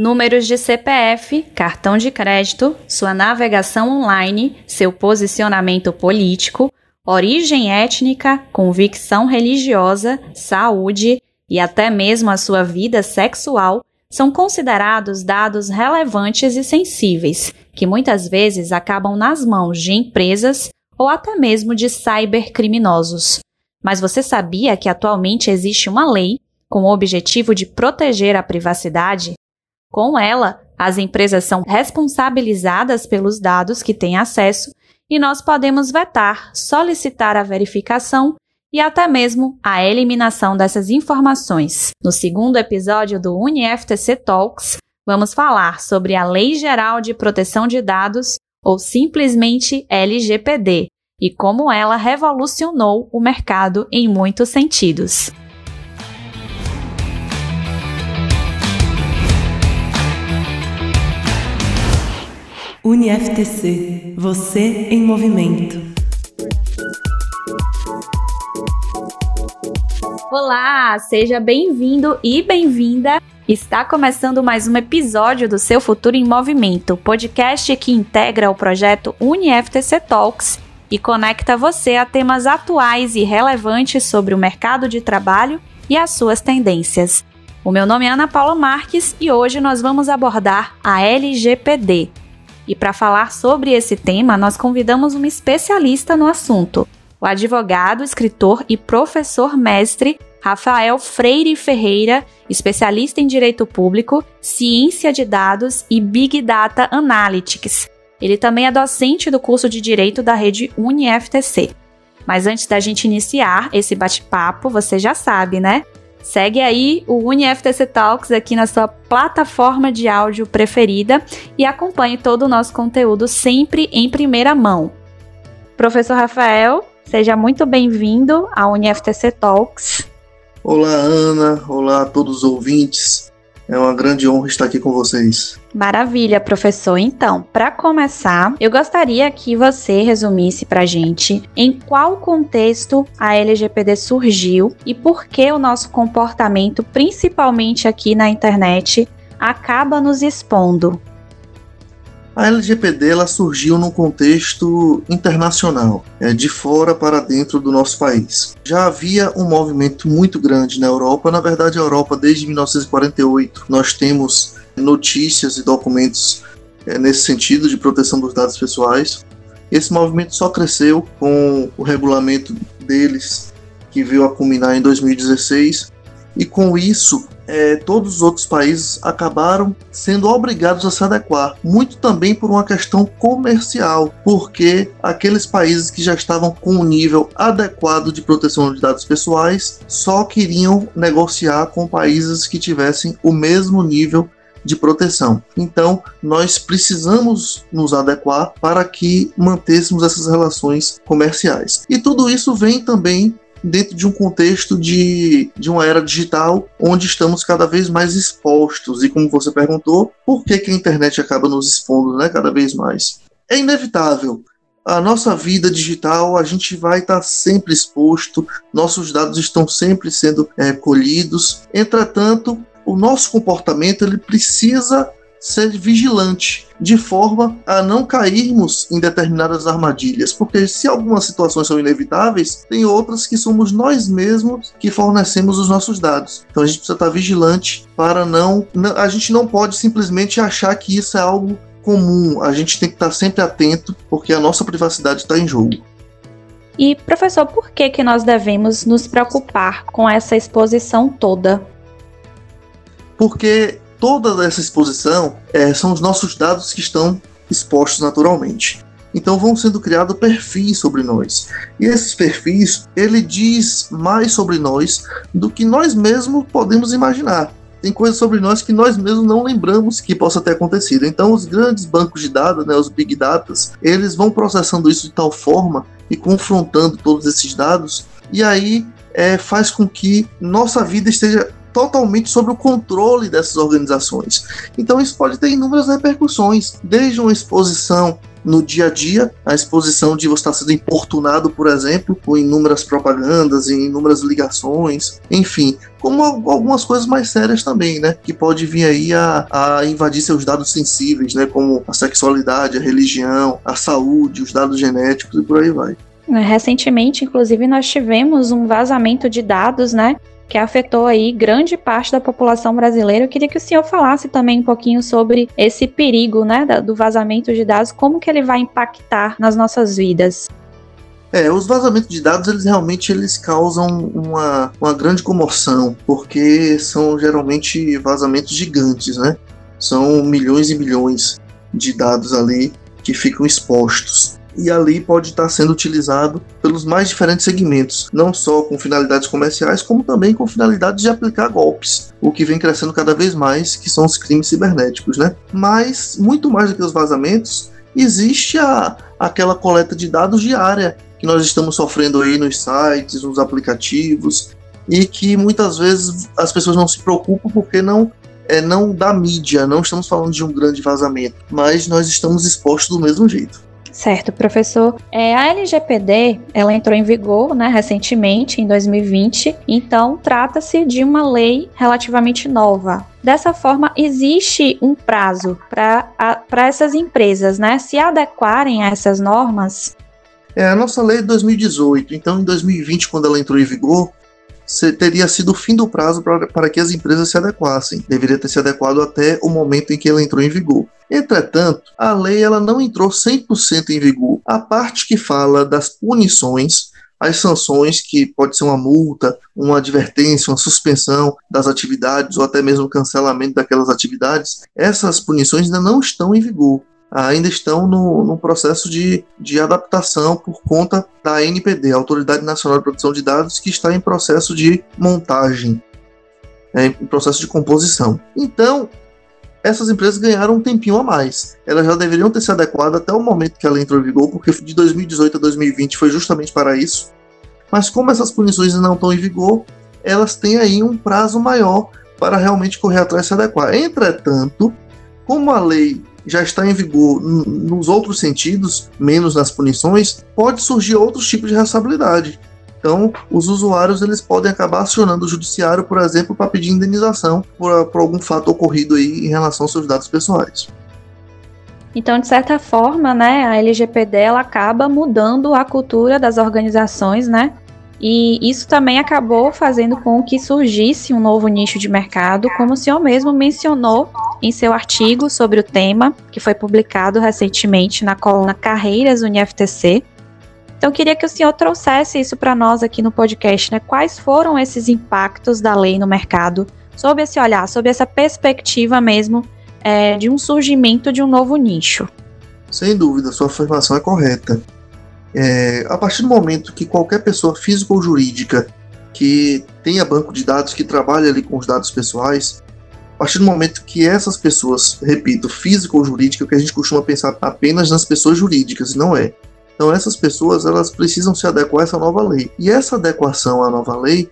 Números de CPF, cartão de crédito, sua navegação online, seu posicionamento político, origem étnica, convicção religiosa, saúde e até mesmo a sua vida sexual são considerados dados relevantes e sensíveis, que muitas vezes acabam nas mãos de empresas ou até mesmo de cybercriminosos. Mas você sabia que atualmente existe uma lei com o objetivo de proteger a privacidade? Com ela, as empresas são responsabilizadas pelos dados que têm acesso e nós podemos vetar, solicitar a verificação e até mesmo a eliminação dessas informações. No segundo episódio do UniFTC Talks, vamos falar sobre a Lei Geral de Proteção de Dados, ou simplesmente LGPD, e como ela revolucionou o mercado em muitos sentidos. UniFTC, você em movimento. Olá, seja bem-vindo e bem-vinda. Está começando mais um episódio do Seu Futuro em Movimento, podcast que integra o projeto UniFTC Talks e conecta você a temas atuais e relevantes sobre o mercado de trabalho e as suas tendências. O meu nome é Ana Paula Marques e hoje nós vamos abordar a LGPD, e para falar sobre esse tema, nós convidamos um especialista no assunto, o advogado, escritor e professor mestre Rafael Freire Ferreira, especialista em direito público, ciência de dados e Big Data Analytics. Ele também é docente do curso de direito da rede UniFTC. Mas antes da gente iniciar esse bate-papo, você já sabe, né? Segue aí o UniFTC Talks aqui na sua plataforma de áudio preferida e acompanhe todo o nosso conteúdo sempre em primeira mão. Professor Rafael, seja muito bem-vindo ao UniFTC Talks. Olá, Ana. Olá a todos os ouvintes. É uma grande honra estar aqui com vocês. Maravilha, professor. Então, para começar, eu gostaria que você resumisse para gente em qual contexto a LGPD surgiu e por que o nosso comportamento, principalmente aqui na internet, acaba nos expondo. A LGPD surgiu num contexto internacional, é, de fora para dentro do nosso país. Já havia um movimento muito grande na Europa, na verdade, a Europa, desde 1948, nós temos notícias e documentos é, nesse sentido de proteção dos dados pessoais. Esse movimento só cresceu com o regulamento deles, que veio a culminar em 2016, e com isso é, todos os outros países acabaram sendo obrigados a se adequar, muito também por uma questão comercial, porque aqueles países que já estavam com um nível adequado de proteção de dados pessoais só queriam negociar com países que tivessem o mesmo nível de proteção. Então, nós precisamos nos adequar para que mantêssemos essas relações comerciais. E tudo isso vem também dentro de um contexto de, de uma era digital onde estamos cada vez mais expostos. E como você perguntou, por que, que a internet acaba nos expondo né, cada vez mais? É inevitável. A nossa vida digital, a gente vai estar sempre exposto, nossos dados estão sempre sendo é, colhidos. Entretanto, o nosso comportamento ele precisa ser vigilante, de forma a não cairmos em determinadas armadilhas, porque se algumas situações são inevitáveis, tem outras que somos nós mesmos que fornecemos os nossos dados. Então a gente precisa estar vigilante para não, a gente não pode simplesmente achar que isso é algo comum. A gente tem que estar sempre atento, porque a nossa privacidade está em jogo. E professor, por que que nós devemos nos preocupar com essa exposição toda? Porque toda essa exposição é, são os nossos dados que estão expostos naturalmente. Então vão sendo criados perfis sobre nós. E esses perfis, ele diz mais sobre nós do que nós mesmos podemos imaginar. Tem coisas sobre nós que nós mesmos não lembramos que possa ter acontecido. Então os grandes bancos de dados, né, os big data, eles vão processando isso de tal forma e confrontando todos esses dados, e aí é, faz com que nossa vida esteja totalmente sob o controle dessas organizações. Então isso pode ter inúmeras repercussões, desde uma exposição no dia a dia, a exposição de você estar sendo importunado, por exemplo, com inúmeras propagandas, inúmeras ligações, enfim, como algumas coisas mais sérias também, né? Que pode vir aí a, a invadir seus dados sensíveis, né? Como a sexualidade, a religião, a saúde, os dados genéticos e por aí vai. Recentemente, inclusive, nós tivemos um vazamento de dados, né? Que afetou aí grande parte da população brasileira. Eu queria que o senhor falasse também um pouquinho sobre esse perigo, né, do vazamento de dados, como que ele vai impactar nas nossas vidas. É, os vazamentos de dados, eles realmente eles causam uma, uma grande comoção, porque são geralmente vazamentos gigantes, né? São milhões e milhões de dados ali que ficam expostos e ali pode estar sendo utilizado pelos mais diferentes segmentos, não só com finalidades comerciais, como também com finalidades de aplicar golpes, o que vem crescendo cada vez mais, que são os crimes cibernéticos, né? Mas muito mais do que os vazamentos, existe a, aquela coleta de dados diária que nós estamos sofrendo aí nos sites, nos aplicativos, e que muitas vezes as pessoas não se preocupam porque não é não da mídia, não estamos falando de um grande vazamento, mas nós estamos expostos do mesmo jeito. Certo, professor. É, a LGPD, ela entrou em vigor, né, recentemente, em 2020, então trata-se de uma lei relativamente nova. Dessa forma, existe um prazo para essas empresas, né, se adequarem a essas normas? É, a nossa lei é de 2018, então em 2020, quando ela entrou em vigor, teria sido o fim do prazo para que as empresas se adequassem. Deveria ter se adequado até o momento em que ela entrou em vigor. Entretanto, a lei ela não entrou 100% em vigor. A parte que fala das punições, as sanções, que pode ser uma multa, uma advertência, uma suspensão das atividades ou até mesmo cancelamento daquelas atividades, essas punições ainda não estão em vigor ainda estão no, no processo de, de adaptação por conta da NPD, Autoridade Nacional de Proteção de Dados, que está em processo de montagem, é, em processo de composição. Então, essas empresas ganharam um tempinho a mais. Elas já deveriam ter se adequado até o momento que ela entrou em vigor, porque de 2018 a 2020 foi justamente para isso. Mas como essas punições não estão em vigor, elas têm aí um prazo maior para realmente correr atrás e se adequar. Entretanto, como a lei já está em vigor nos outros sentidos, menos nas punições, pode surgir outros tipos de responsabilidade. Então, os usuários eles podem acabar acionando o judiciário, por exemplo, para pedir indenização por, por algum fato ocorrido aí em relação aos seus dados pessoais. Então, de certa forma, né, a LGPD ela acaba mudando a cultura das organizações, né? E isso também acabou fazendo com que surgisse um novo nicho de mercado, como o senhor mesmo mencionou em seu artigo sobre o tema, que foi publicado recentemente na coluna Carreiras UniFTC. Então, queria que o senhor trouxesse isso para nós aqui no podcast, né? Quais foram esses impactos da lei no mercado, sob esse olhar, sob essa perspectiva mesmo é, de um surgimento de um novo nicho? Sem dúvida, sua afirmação é correta. É, a partir do momento que qualquer pessoa física ou jurídica que tenha banco de dados, que trabalhe ali com os dados pessoais, a partir do momento que essas pessoas, repito, física ou jurídica, que a gente costuma pensar apenas nas pessoas jurídicas, não é. Então essas pessoas elas precisam se adequar a essa nova lei. E essa adequação à nova lei,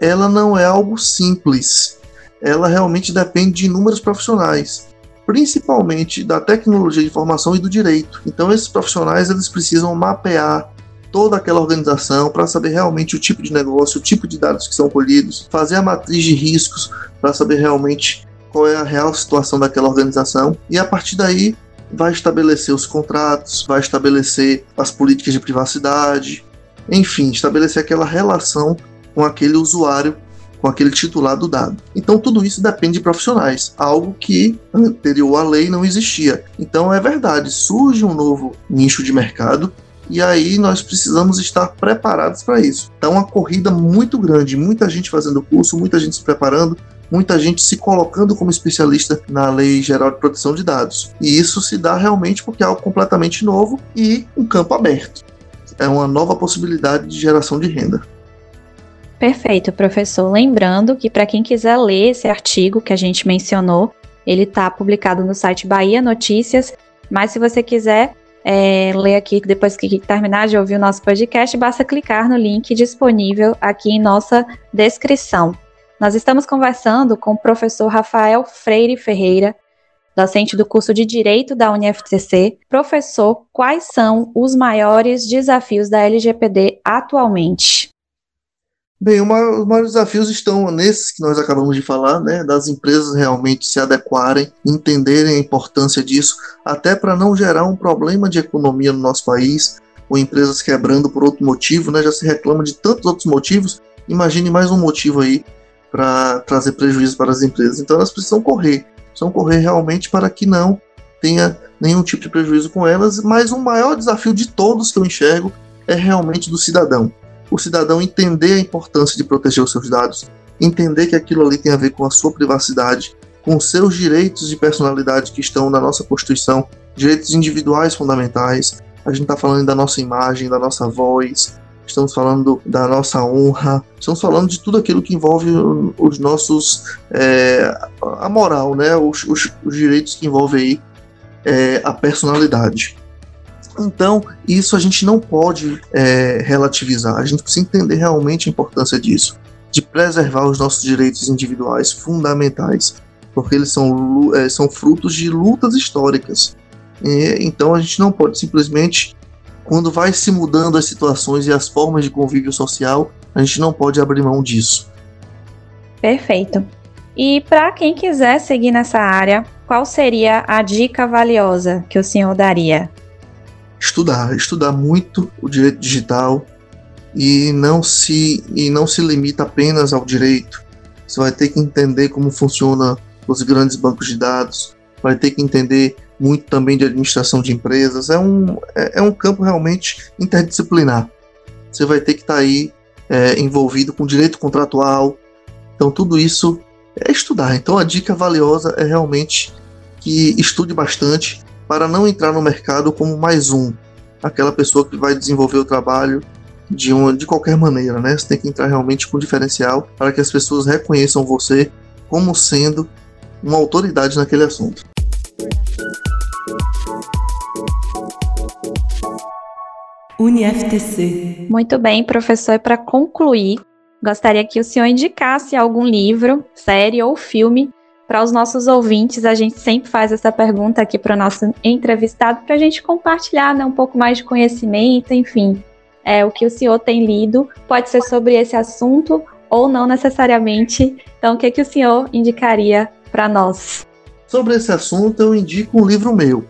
ela não é algo simples. Ela realmente depende de inúmeros profissionais principalmente da tecnologia de informação e do direito. Então esses profissionais eles precisam mapear toda aquela organização para saber realmente o tipo de negócio, o tipo de dados que são colhidos, fazer a matriz de riscos para saber realmente qual é a real situação daquela organização e a partir daí vai estabelecer os contratos, vai estabelecer as políticas de privacidade, enfim, estabelecer aquela relação com aquele usuário com aquele titular do dado. Então tudo isso depende de profissionais, algo que anterior à lei não existia. Então é verdade, surge um novo nicho de mercado e aí nós precisamos estar preparados para isso. Então uma corrida muito grande, muita gente fazendo curso, muita gente se preparando, muita gente se colocando como especialista na Lei Geral de Proteção de Dados. E isso se dá realmente porque é algo completamente novo e um campo aberto. É uma nova possibilidade de geração de renda. Perfeito, professor. Lembrando que para quem quiser ler esse artigo que a gente mencionou, ele está publicado no site Bahia Notícias. Mas se você quiser é, ler aqui depois que terminar de ouvir o nosso podcast, basta clicar no link disponível aqui em nossa descrição. Nós estamos conversando com o professor Rafael Freire Ferreira, docente do curso de Direito da UniFTC. Professor, quais são os maiores desafios da LGPD atualmente? Bem, os maiores desafios estão nesses que nós acabamos de falar, né, das empresas realmente se adequarem, entenderem a importância disso, até para não gerar um problema de economia no nosso país, ou empresas quebrando por outro motivo, né, já se reclama de tantos outros motivos, imagine mais um motivo aí para trazer prejuízo para as empresas. Então elas precisam correr, precisam correr realmente para que não tenha nenhum tipo de prejuízo com elas, mas o maior desafio de todos que eu enxergo é realmente do cidadão o cidadão entender a importância de proteger os seus dados, entender que aquilo ali tem a ver com a sua privacidade, com os seus direitos de personalidade que estão na nossa Constituição, direitos individuais fundamentais. A gente está falando da nossa imagem, da nossa voz, estamos falando da nossa honra, estamos falando de tudo aquilo que envolve os nossos. É, a moral, né? Os, os, os direitos que envolvem aí é, a personalidade. Então, isso a gente não pode é, relativizar, a gente precisa entender realmente a importância disso, de preservar os nossos direitos individuais fundamentais, porque eles são, é, são frutos de lutas históricas. Então, a gente não pode simplesmente, quando vai se mudando as situações e as formas de convívio social, a gente não pode abrir mão disso. Perfeito. E para quem quiser seguir nessa área, qual seria a dica valiosa que o senhor daria? estudar, estudar muito o direito digital e não se e não se limita apenas ao direito. Você vai ter que entender como funciona os grandes bancos de dados, vai ter que entender muito também de administração de empresas. É um, é, é um campo realmente interdisciplinar. Você vai ter que estar tá aí é, envolvido com direito contratual. Então, tudo isso é estudar. Então, a dica valiosa é realmente que estude bastante para não entrar no mercado como mais um, aquela pessoa que vai desenvolver o trabalho de, uma, de qualquer maneira, né? Você tem que entrar realmente com diferencial para que as pessoas reconheçam você como sendo uma autoridade naquele assunto. UniFTC. Muito bem, professor. E para concluir, gostaria que o senhor indicasse algum livro, série ou filme para os nossos ouvintes, a gente sempre faz essa pergunta aqui para o nosso entrevistado, para a gente compartilhar né, um pouco mais de conhecimento, enfim, é, o que o senhor tem lido. Pode ser sobre esse assunto ou não necessariamente. Então, o que, que o senhor indicaria para nós? Sobre esse assunto, eu indico um livro meu.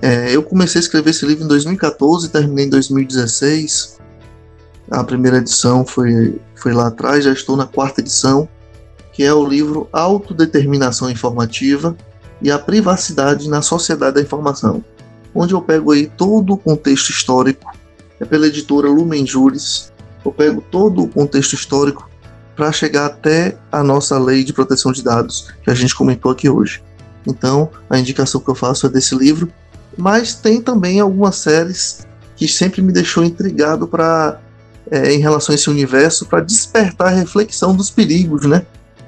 É, eu comecei a escrever esse livro em 2014 e terminei em 2016. A primeira edição foi, foi lá atrás, já estou na quarta edição que é o livro Autodeterminação Informativa e a Privacidade na Sociedade da Informação, onde eu pego aí todo o contexto histórico, é pela editora Lumen Juris, eu pego todo o contexto histórico para chegar até a nossa lei de proteção de dados, que a gente comentou aqui hoje. Então, a indicação que eu faço é desse livro, mas tem também algumas séries que sempre me deixou intrigado para é, em relação a esse universo, para despertar a reflexão dos perigos, né?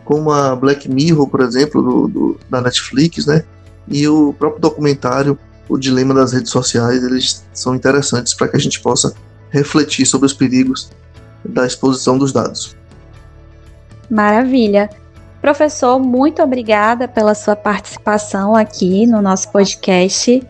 como a Black Mirror, por exemplo, do, do, da Netflix, né? E o próprio documentário, O Dilema das Redes Sociais, eles são interessantes para que a gente possa refletir sobre os perigos da exposição dos dados. Maravilha. Professor, muito obrigada pela sua participação aqui no nosso podcast.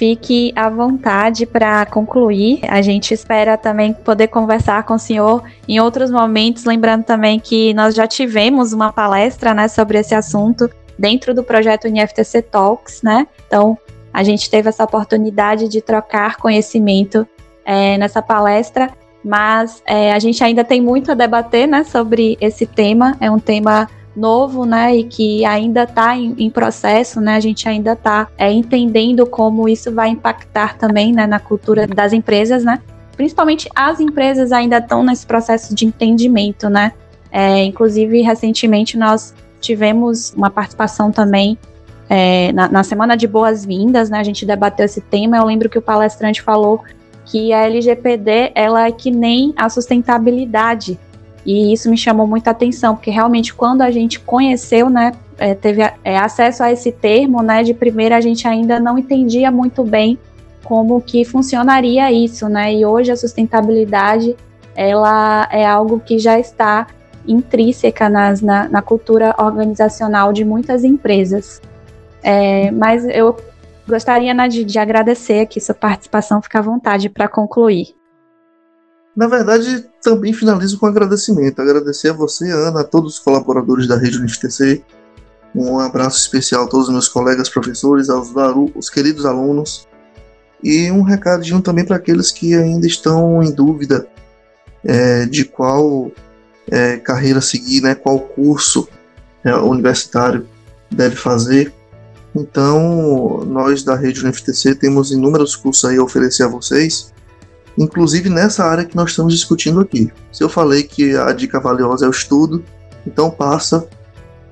Fique à vontade para concluir. A gente espera também poder conversar com o senhor em outros momentos, lembrando também que nós já tivemos uma palestra né, sobre esse assunto dentro do projeto NFTC Talks, né? Então, a gente teve essa oportunidade de trocar conhecimento é, nessa palestra, mas é, a gente ainda tem muito a debater né, sobre esse tema. É um tema novo, né, e que ainda está em, em, processo, né, a gente ainda está é, entendendo como isso vai impactar também, né, na cultura das empresas, né, principalmente as empresas ainda estão nesse processo de entendimento, né, é, inclusive recentemente nós tivemos uma participação também é, na, na, semana de boas-vindas, né, a gente debateu esse tema, eu lembro que o palestrante falou que a LGPD ela é que nem a sustentabilidade, e isso me chamou muita atenção, porque realmente quando a gente conheceu, né, é, teve é, acesso a esse termo, né, de primeira a gente ainda não entendia muito bem como que funcionaria isso, né, e hoje a sustentabilidade, ela é algo que já está intrínseca nas, na, na cultura organizacional de muitas empresas. É, mas eu gostaria né, de, de agradecer aqui sua participação, fica à vontade para concluir. Na verdade, também finalizo com agradecimento. Agradecer a você, Ana, a todos os colaboradores da Rede UniFTC. Um abraço especial a todos os meus colegas professores, aos os queridos alunos. E um recadinho também para aqueles que ainda estão em dúvida é, de qual é, carreira seguir, né, qual curso é, universitário deve fazer. Então, nós da rede UniFTC temos inúmeros cursos aí a oferecer a vocês, inclusive nessa área que nós estamos discutindo aqui. Se eu falei que a dica valiosa é o estudo, então passa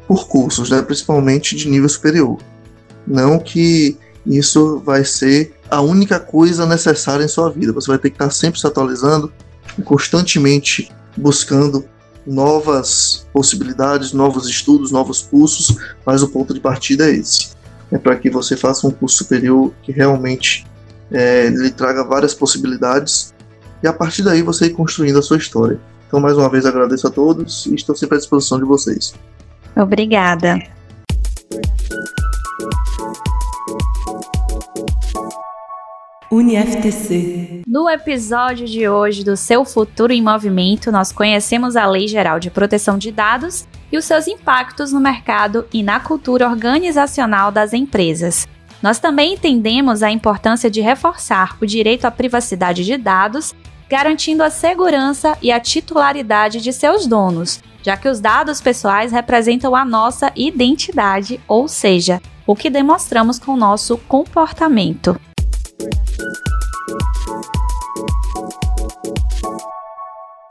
por cursos, né, principalmente de nível superior. Não que isso vai ser a única coisa necessária em sua vida. Você vai ter que estar sempre se atualizando, constantemente buscando novas possibilidades, novos estudos, novos cursos, mas o ponto de partida é esse. É para que você faça um curso superior que realmente é, lhe traga várias possibilidades e a partir daí você ir construindo a sua história. Então, mais uma vez, agradeço a todos e estou sempre à disposição de vocês. Obrigada. UniFTC. No episódio de hoje do Seu Futuro em Movimento, nós conhecemos a Lei Geral de Proteção de Dados e os seus impactos no mercado e na cultura organizacional das empresas. Nós também entendemos a importância de reforçar o direito à privacidade de dados, garantindo a segurança e a titularidade de seus donos, já que os dados pessoais representam a nossa identidade, ou seja, o que demonstramos com o nosso comportamento.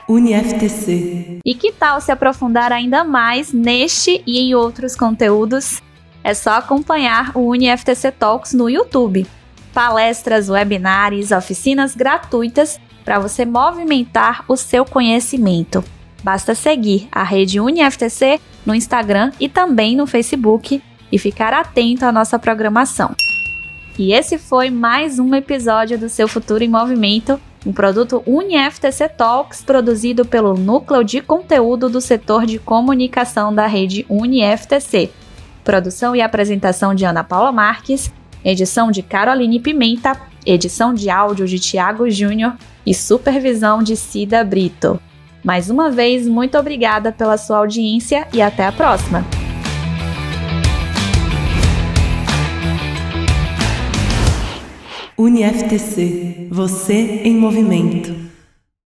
UniFTC. E que tal se aprofundar ainda mais neste e em outros conteúdos? É só acompanhar o UniFTC Talks no YouTube. Palestras, webinars, oficinas gratuitas para você movimentar o seu conhecimento. Basta seguir a rede UniFTC no Instagram e também no Facebook e ficar atento à nossa programação. E esse foi mais um episódio do Seu Futuro em Movimento, um produto UniFTC Talks produzido pelo Núcleo de Conteúdo do Setor de Comunicação da rede UniFTC. Produção e apresentação de Ana Paula Marques, edição de Caroline Pimenta, edição de áudio de Tiago Júnior e supervisão de Cida Brito. Mais uma vez, muito obrigada pela sua audiência e até a próxima! UniFTC. Você em movimento.